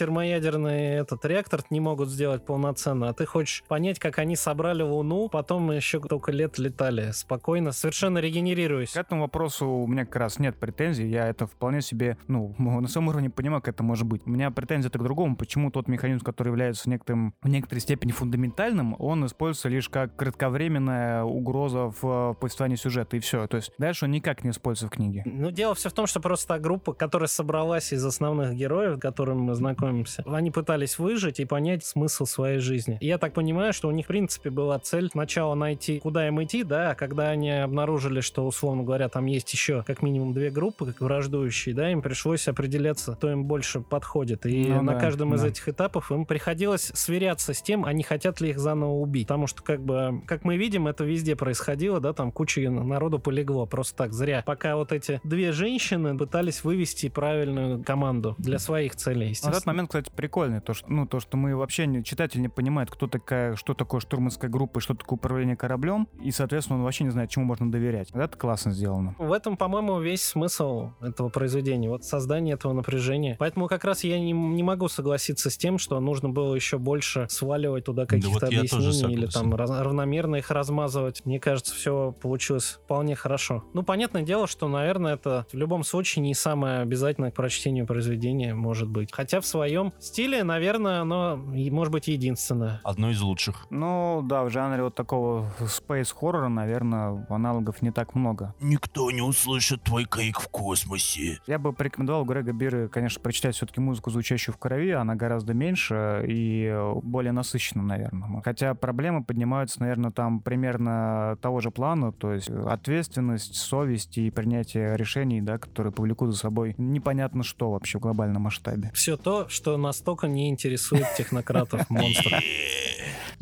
термоядерный этот реактор не могут сделать полноценно, а ты хочешь понять, как они собрали Луну, потом еще только лет летали спокойно, совершенно регенерируясь. К этому вопросу у меня как раз нет претензий. Я это вполне себе, ну, на своем уровне понимаю, как это может быть. У меня претензия к другому. Почему тот механизм, который является некоторым, в некоторой степени фундаментальным, он используется лишь как кратковременная угроза в повествовании сюжета, и все. То есть дальше он никак не используется в книге. Ну, дело все в том, что просто та группа, которая собралась из основных героев, с которыми мы знакомимся, они пытались выжить и понять смысл своей жизни. И я так понимаю, что у них, в принципе, была цель сначала найти, куда им идти, да, а когда они обнаружили, что, условно говоря, там есть еще как минимум две группы, как враждующие, да, им пришлось определяться, кто им больше подходит. И Ну на да, каждом из да. этих этапов им приходилось сверяться с тем, а не хотят ли их заново убить. Потому что, как бы, как мы видим, это везде происходило, да, там куча народу полегло, просто так, зря. Пока вот эти две женщины пытались вывести правильную команду для своих целей, естественно. этот момент, кстати, прикольный. То, что, ну, то, что мы вообще, не, читатель не понимает, кто такая, что такое штурманская группа и что такое управление кораблем. И, соответственно, он вообще не знает, чему можно доверять. Вот Это классно сделано. В этом, по-моему, весь смысл этого произведения, вот создание этого напряжения. Поэтому как раз я не, не могу согласиться с тем, что нужно было еще больше сваливать туда каких-то вот я тоже объяснений или там раз- равномерно их размазывать. Мне кажется, все получилось вполне хорошо. Ну, понятное дело, что, наверное, это в любом случае не самое обязательное к прочтению произведение может быть. Хотя в своем стиле, наверное, оно может быть единственное. Одно из лучших. Ну, да, в жанре вот такого спейс-хоррора, наверное, аналогов не так много. Никто не услышит твой крик в космосе. Я бы порекомендовал Грега Биры, конечно, прочитать все-таки музыку, звучащую в крови. Она гораздо меньше и более насыщена, наверное. Хотя проблемы поднимаются, наверное, там примерно того же плана, то есть ответственность, совесть и принятие решений, да, которые повлекут за собой непонятно что вообще в глобальном масштабе. Все то, что настолько не интересует технократов, монстров.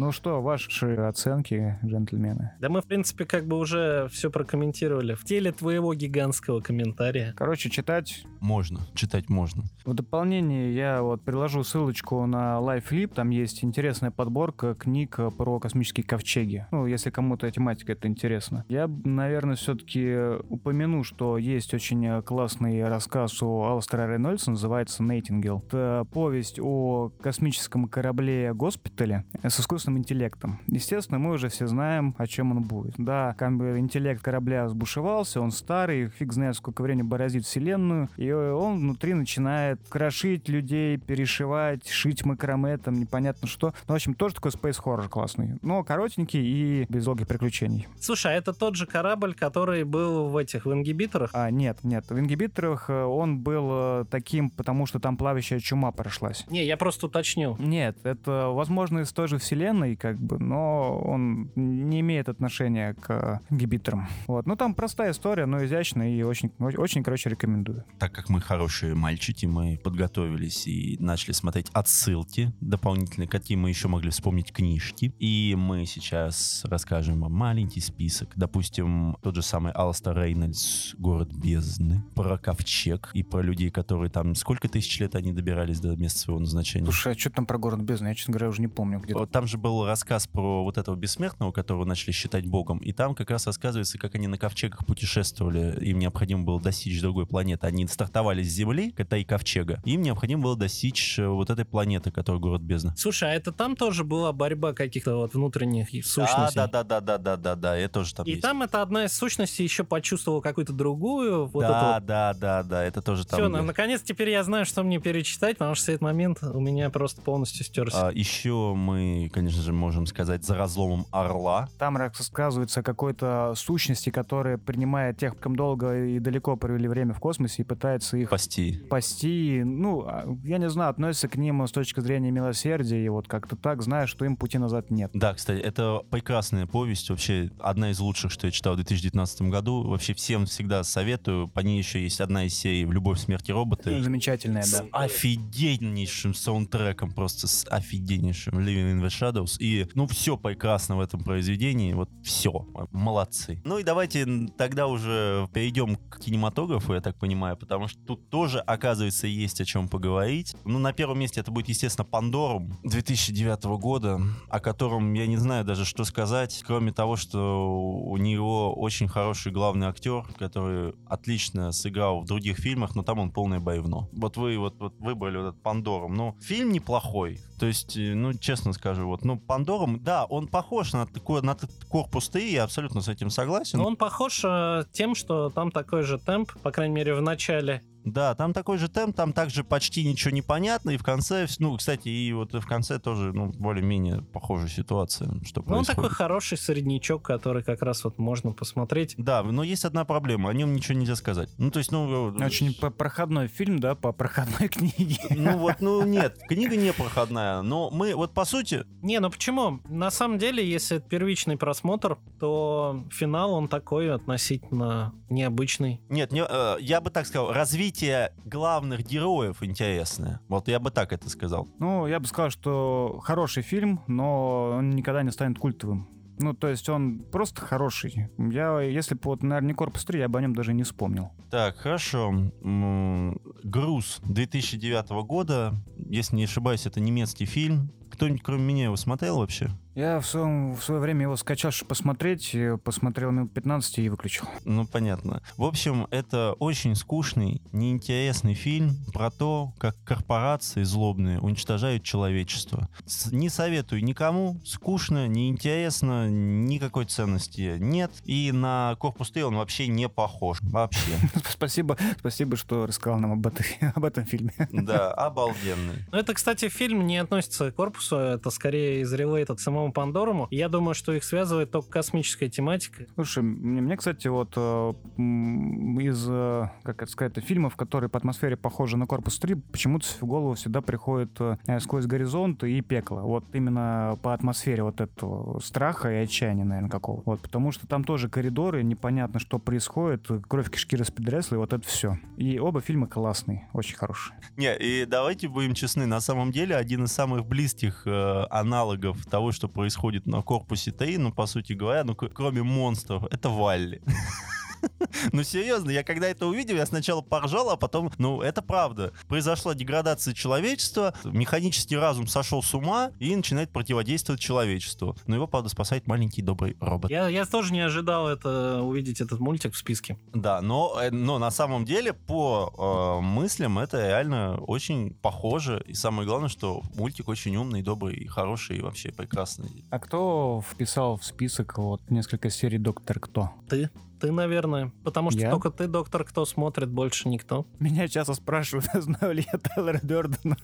Ну что, ваши оценки, джентльмены? Да мы, в принципе, как бы уже все прокомментировали. В теле твоего гигантского комментария. Короче, читать Можно, читать можно. В дополнение я вот приложу ссылочку на LifeLib. Там есть интересная подборка книг про космические ковчеги. Ну, если кому-то тематика это интересно. Я, наверное, все-таки упомяну, что есть очень классный рассказ у Алстера Рейнольдса, называется «Нейтингел». Это повесть о космическом корабле госпитале с искусственным интеллектом. Естественно, мы уже все знаем, о чем он будет. Да, интеллект корабля сбушевался, он старый, фиг знает, сколько времени бороздит вселенную, и он внутри начинает крошить людей, перешивать, шить макраме, там непонятно что. Ну, в общем, тоже такой space horror классный. Но коротенький и без долгих приключений. Слушай, а это тот же корабль, который был в этих, в ингибиторах? А, нет, нет, в ингибиторах э, он был э, таким, потому что там плавающая чума прошлась. Не, я просто уточнил. Нет, это, возможно, из той же вселенной, как бы, но он не имеет отношения к ингибиторам. Вот. Ну, там простая история, но изящная и очень, очень, короче, рекомендую. Так как мы хорошие мальчики, мы подготовились и начали смотреть отсылки дополнительные, какие мы еще могли вспомнить книжки. И мы сейчас расскажем вам маленький список. Допустим, тот же самый Алстер Рейнольдс «Город бездны», про ковчег и про людей, которые там... Сколько тысяч лет они добирались до места своего назначения? Слушай, а что там про город бездны? Я, честно говоря, уже не помню. Где Вот Там же был рассказ про вот этого бессмертного, которого начали считать богом, и там как раз рассказывается, как они на ковчегах путешествовали. Им необходимо было достичь другой планеты. Они стартовали с Земли, это и ковчега. Им необходимо было достичь э, вот этой планеты, которая город бездна. Слушай, а это там тоже была борьба каких-то вот внутренних сущностей? Да, да, да, да, да, да, да, это тоже там И есть. там это одна из сущностей еще почувствовала какую-то другую. Вот да, эту да, да, да, это тоже там. Все, есть. наконец теперь я знаю, что мне перечитать, потому что этот момент у меня просто полностью стерся. А, еще мы, конечно же, можем сказать за разломом Орла. Там рассказывается о какой-то сущности, которая принимает тех, кем долго и далеко провели время в космосе и пытается их Спасти. спасти. Ну, а, я не знаю, относится к ним с точки зрения милосердия, и вот как-то так, зная, что им пути назад нет. Да, кстати, это прекрасная повесть, вообще одна из лучших, что я читал в 2019 году. Вообще всем всегда советую. По ней еще есть одна из серий «В любовь, смерти роботы». Замечательная, да. офигеннейшим офигеннейшим саундтреком, просто с офигеннейшим Living in the Shadows. И, ну, все прекрасно в этом произведении. Вот все. Молодцы. Ну и давайте тогда уже перейдем к кинематографу, я так понимаю, потому что тут тоже, оказывается, есть о чем поговорить. Ну, на первом месте это будет, естественно, Пандорум 2009 года, о котором я не знаю даже, что сказать, кроме того, что у него очень хороший главный актер, который отлично сыграл в других фильмах, но там он полное боевно. Вот вы вот, вот выбрали вот этот Пандорум. Ну, фильм неплохой. То есть, э, ну, честно скажу, вот, ну, Пандорум, да, он похож на, такой, на корпус Т, я абсолютно с этим согласен. Но он похож э, тем, что там такой же темп, по крайней мере, в начале да, там такой же темп, там также почти ничего не понятно, и в конце, ну, кстати, и вот в конце тоже, ну, более-менее похожая ситуация, что ну, происходит. он такой хороший среднячок, который как раз вот можно посмотреть. Да, но есть одна проблема, о нем ничего нельзя сказать. Ну, то есть, ну... Э, Очень проходной фильм, да, по проходной книге. Ну, вот, ну, нет, книга не проходная, но мы, вот, по сути... Не, ну почему? На самом деле, если это первичный просмотр, то финал, он такой относительно необычный. Нет, не, э, я бы так сказал, развитие развитие главных героев интересное. Вот я бы так это сказал. Ну, я бы сказал, что хороший фильм, но он никогда не станет культовым. Ну, то есть он просто хороший. Я, если бы вот, наверное, не Корпус 3, я бы о нем даже не вспомнил. Так, хорошо. Груз 2009 года. Если не ошибаюсь, это немецкий фильм. Кто-нибудь кроме меня его смотрел вообще? Я в, своем, в свое время его скачал, чтобы посмотреть, посмотрел минут 15 и выключил. Ну, понятно. В общем, это очень скучный, неинтересный фильм про то, как корпорации злобные уничтожают человечество. С не советую никому, скучно, неинтересно, никакой ценности нет. И на Корпус Т он вообще не похож. Вообще. Спасибо, спасибо, что рассказал нам об, этой, об этом фильме. Да, обалденный. Ну, это, кстати, фильм не относится к корпусу, это скорее из релейт от самого самому Пандоруму. Я думаю, что их связывает только космическая тематика. Слушай, мне, мне кстати, вот э, из, э, как это сказать, фильмов, которые по атмосфере похожи на Корпус 3, почему-то в голову всегда приходит э, «Сквозь горизонт» и «Пекло». Вот именно по атмосфере вот этого страха и отчаяния, наверное, какого. Вот, потому что там тоже коридоры, непонятно, что происходит, кровь кишки распедресла, и вот это все. И оба фильма классные, очень хорошие. Не, и давайте будем честны, на самом деле один из самых близких э, аналогов того, что происходит на корпусе ТАИ, ну, по сути говоря, ну, кроме монстров, это Валли. Ну, серьезно, я когда это увидел, я сначала поржал, а потом, ну, это правда. Произошла деградация человечества, механический разум сошел с ума и начинает противодействовать человечеству. Но его, правда, спасает маленький добрый робот. Я, я тоже не ожидал это увидеть этот мультик в списке. Да, но, э, но на самом деле, по э, мыслям, это реально очень похоже. И самое главное, что мультик очень умный, добрый, хороший и вообще прекрасный. А кто вписал в список вот несколько серий Доктор Кто? Ты. Ты, наверное. Потому что я? только ты, доктор, кто смотрит, больше никто. Меня часто спрашивают, знаю ли я Тайлера Дёрдена.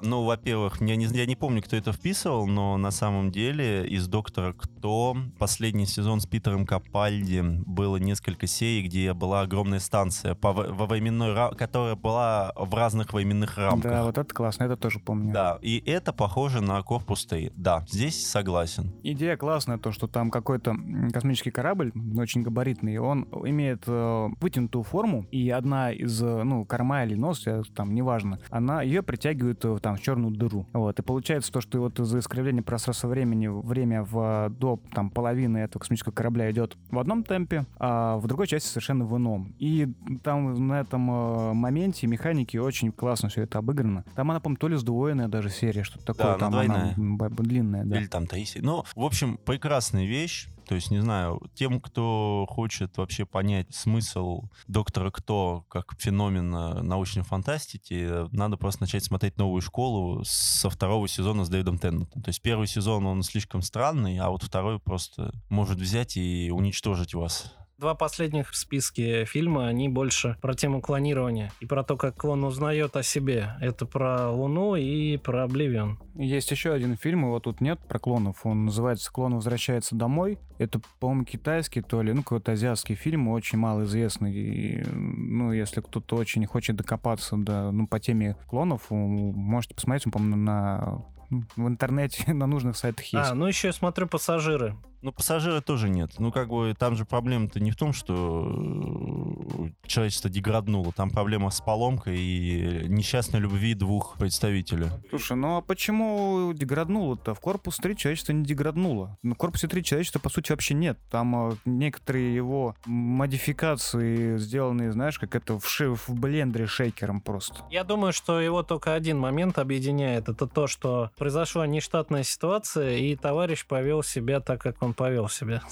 Ну, во-первых, я не, я не помню, кто это вписывал, но на самом деле из «Доктора Кто» последний сезон с Питером Капальди было несколько серий, где была огромная станция по, во временной, которая была в разных временных рамках. Да, вот это классно, это тоже помню. Да, и это похоже на корпус Т. Да, здесь согласен. Идея классная, то, что там какой-то космический корабль очень габаритный, он имеет э, вытянутую форму, и одна из, э, ну, корма или нос, там, неважно, она ее притягивает э, там в черную дыру. Вот, и получается то, что вот из-за искривления пространства времени время в, до там половины этого космического корабля идет в одном темпе, а в другой части совершенно в ином. И там на этом э, моменте механики очень классно все это обыграно. Там она, по-моему, то ли сдвоенная даже серия, что-то такое. Да, там она, она длинная, да. Или там Таисия. Ну, в общем, прекрасная вещь. То есть, не знаю, тем, кто хочет вообще понять смысл Доктора Кто как феномена научной фантастики, надо просто начать смотреть «Новую школу» со второго сезона с Дэвидом Теннетом. То есть первый сезон, он слишком странный, а вот второй просто может взять и уничтожить вас Два последних в списке фильма, они больше про тему клонирования и про то, как клон узнает о себе. Это про Луну и про Обливион. Есть еще один фильм, его тут нет, про клонов. Он называется «Клон возвращается домой». Это, по-моему, китайский, то ли, ну, какой-то азиатский фильм, очень малоизвестный. И, ну, если кто-то очень хочет докопаться до, ну, по теме клонов, можете посмотреть, он, по-моему, на в интернете на нужных сайтах есть. А, ну еще я смотрю «Пассажиры». Ну, пассажира тоже нет. Ну, как бы там же проблема-то не в том, что человечество деграднуло. Там проблема с поломкой и несчастной любви двух представителей. Слушай, ну а почему деграднуло-то? В корпус 3 человечество не деграднуло. На корпусе 3 человечества, по сути, вообще нет. Там э, некоторые его модификации сделаны, знаешь, как это в, ши- в блендере шейкером просто. Я думаю, что его только один момент объединяет. Это то, что произошла нештатная ситуация, и товарищ повел себя так, как он повел себя.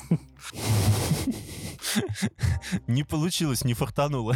Не получилось, не фартануло.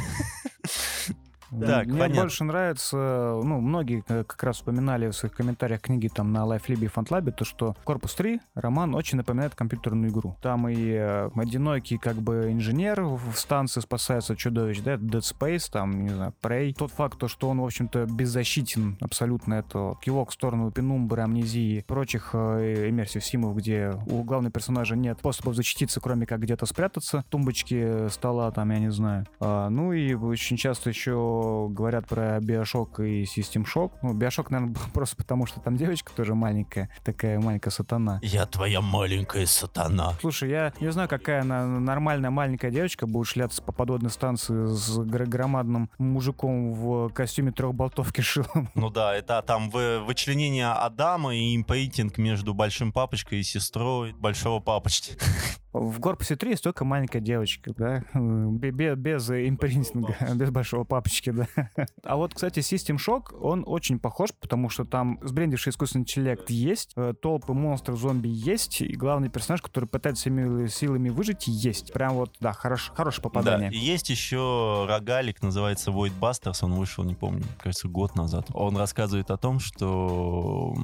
Да, Так, Мне понятно. больше нравится, ну, многие э, как раз упоминали в своих комментариях книги там на LifeLib и FantLab, то, что Корпус 3 роман очень напоминает компьютерную игру. Там и э, одинокий как бы инженер в станции спасается чудовищ, да, Dead Space, там, не знаю, Prey. Тот факт, то, что он, в общем-то, беззащитен абсолютно, это кивок в сторону пенумбры, амнезии, прочих э, иммерсив симов, где у главного персонажа нет способов защититься, кроме как где-то спрятаться, тумбочки стола, там, я не знаю. А, ну и очень часто еще говорят про Биошок и System Shock. Ну, Биошок, наверное, просто потому, что там девочка тоже маленькая, такая маленькая сатана. Я твоя маленькая сатана. Слушай, я не знаю, какая она нормальная маленькая девочка будет шляться по подводной станции с гр- громадным мужиком в костюме трехболтовки шилом. Ну да, это там вы- вычленение Адама и импейтинг между большим папочкой и сестрой большого папочки. В корпусе 3 есть только маленькая девочка, да, Бе- бе- без импринтинга, без большого папочки, да. А вот, кстати, System Shock, он очень похож, потому что там сбрендивший искусственный интеллект есть, э, толпы монстров, зомби есть, и главный персонаж, который пытается всеми силами выжить, есть. Прям вот, да, хорош, хорошее Да, попадание. и есть еще рогалик, называется Void Busters, он вышел, не помню, кажется, год назад. Он рассказывает о том, что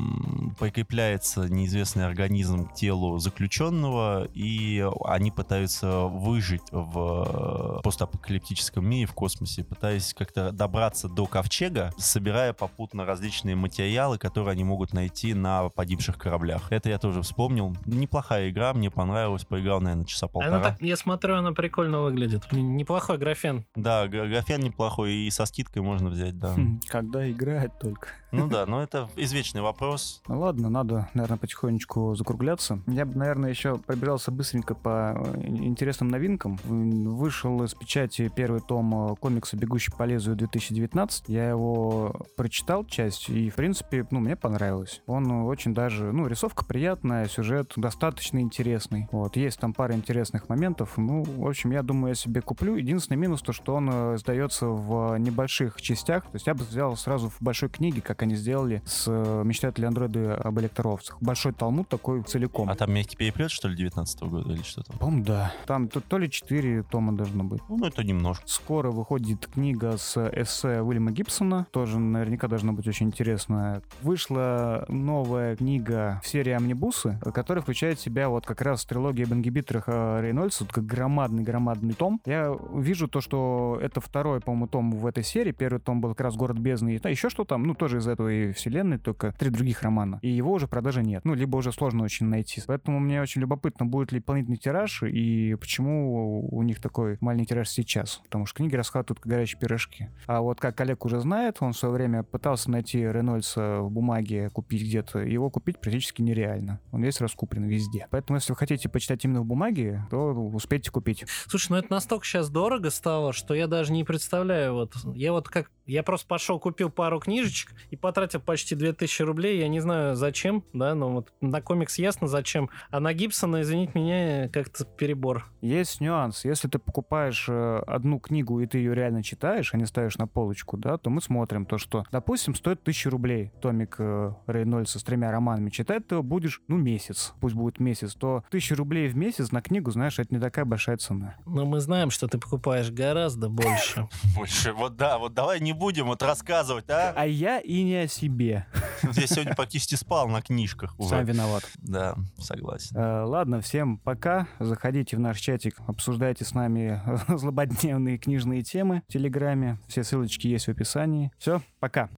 прикрепляется неизвестный организм к телу заключенного, и они пытаются выжить в э, постапокалиптическом мире, в космосе, пытаясь как-то добраться до ковчега, собирая попутно различные материалы, которые они могут найти на погибших кораблях. Это я тоже вспомнил. Неплохая игра, мне понравилась, поиграл, наверное, часа полтора. Она так, я смотрю, она прикольно выглядит. Неплохой графен. Да, графен неплохой, и со скидкой можно взять, да. Хм, Когда играть только. Ну да, но это извечный вопрос. Ну ладно, надо, наверное, потихонечку закругляться. Я бы, наверное, еще пробирался быстренько по э, интересным новинкам. Вышел из печати первый том э, комикса «Бегущий по лезвию» 2019. Я его прочитал часть, и, в принципе, ну, мне понравилось. Он очень даже, ну, рисовка приятная, сюжет достаточно интересный. Вот, есть там пара интересных моментов. Ну, в общем, я думаю, я себе куплю. Единственный минус то, что он э, сдается в небольших частях. То есть я бы взял сразу в большой книге, как они сделали с э, «Мечтатели андроиды об электроовцах». Большой талмуд такой целиком. А там мягкий переплет, что ли, 19 года или что там? По-моему, да. Там то, то ли 4 тома должно быть. Ну, это немножко. Скоро выходит книга с эссе Уильяма Гибсона. Тоже наверняка должна быть очень интересная. Вышла новая книга в серии «Амнибусы», которая включает в себя вот как раз трилогия Бенгибитрах Рейнольдса, вот как громадный-громадный том. Я вижу то, что это второй, по-моему, том в этой серии. Первый том был как раз «Город бездны». И еще что там, ну, тоже из этой вселенной, только три других романа. И его уже в продаже нет. Ну, либо уже сложно очень найти. Поэтому мне очень любопытно, будет ли дополнительный тираж и почему у них такой маленький тираж сейчас. Потому что книги расхватывают как горячие пирожки. А вот как Олег уже знает, он в свое время пытался найти Рейнольдса в бумаге, купить где-то. Его купить практически нереально. Он весь раскуплен везде. Поэтому, если вы хотите почитать именно в бумаге, то успейте купить. Слушай, ну это настолько сейчас дорого стало, что я даже не представляю. Вот я вот как я просто пошел, купил пару книжечек и потратил почти 2000 рублей. Я не знаю зачем, да, но вот на комикс ясно зачем. А на Гибсона, извините меня, как-то перебор. Есть нюанс. Если ты покупаешь э, одну книгу и ты ее реально читаешь, а не ставишь на полочку, да, то мы смотрим то, что, допустим, стоит 1000 рублей томик э, Рейнольдса с тремя романами. Читать ты его будешь, ну, месяц. Пусть будет месяц. То 1000 рублей в месяц на книгу, знаешь, это не такая большая цена. Но мы знаем, что ты покупаешь гораздо больше. Больше. Вот да, вот давай не будем вот рассказывать, а? А я и не о себе. Я сегодня практически спал на книжках Сам уже. виноват. Да, согласен. Э, Ладно, всем пока. Заходите в наш чатик, обсуждайте с нами злободневные книжные темы в Телеграме. Все ссылочки есть в описании. Все, пока.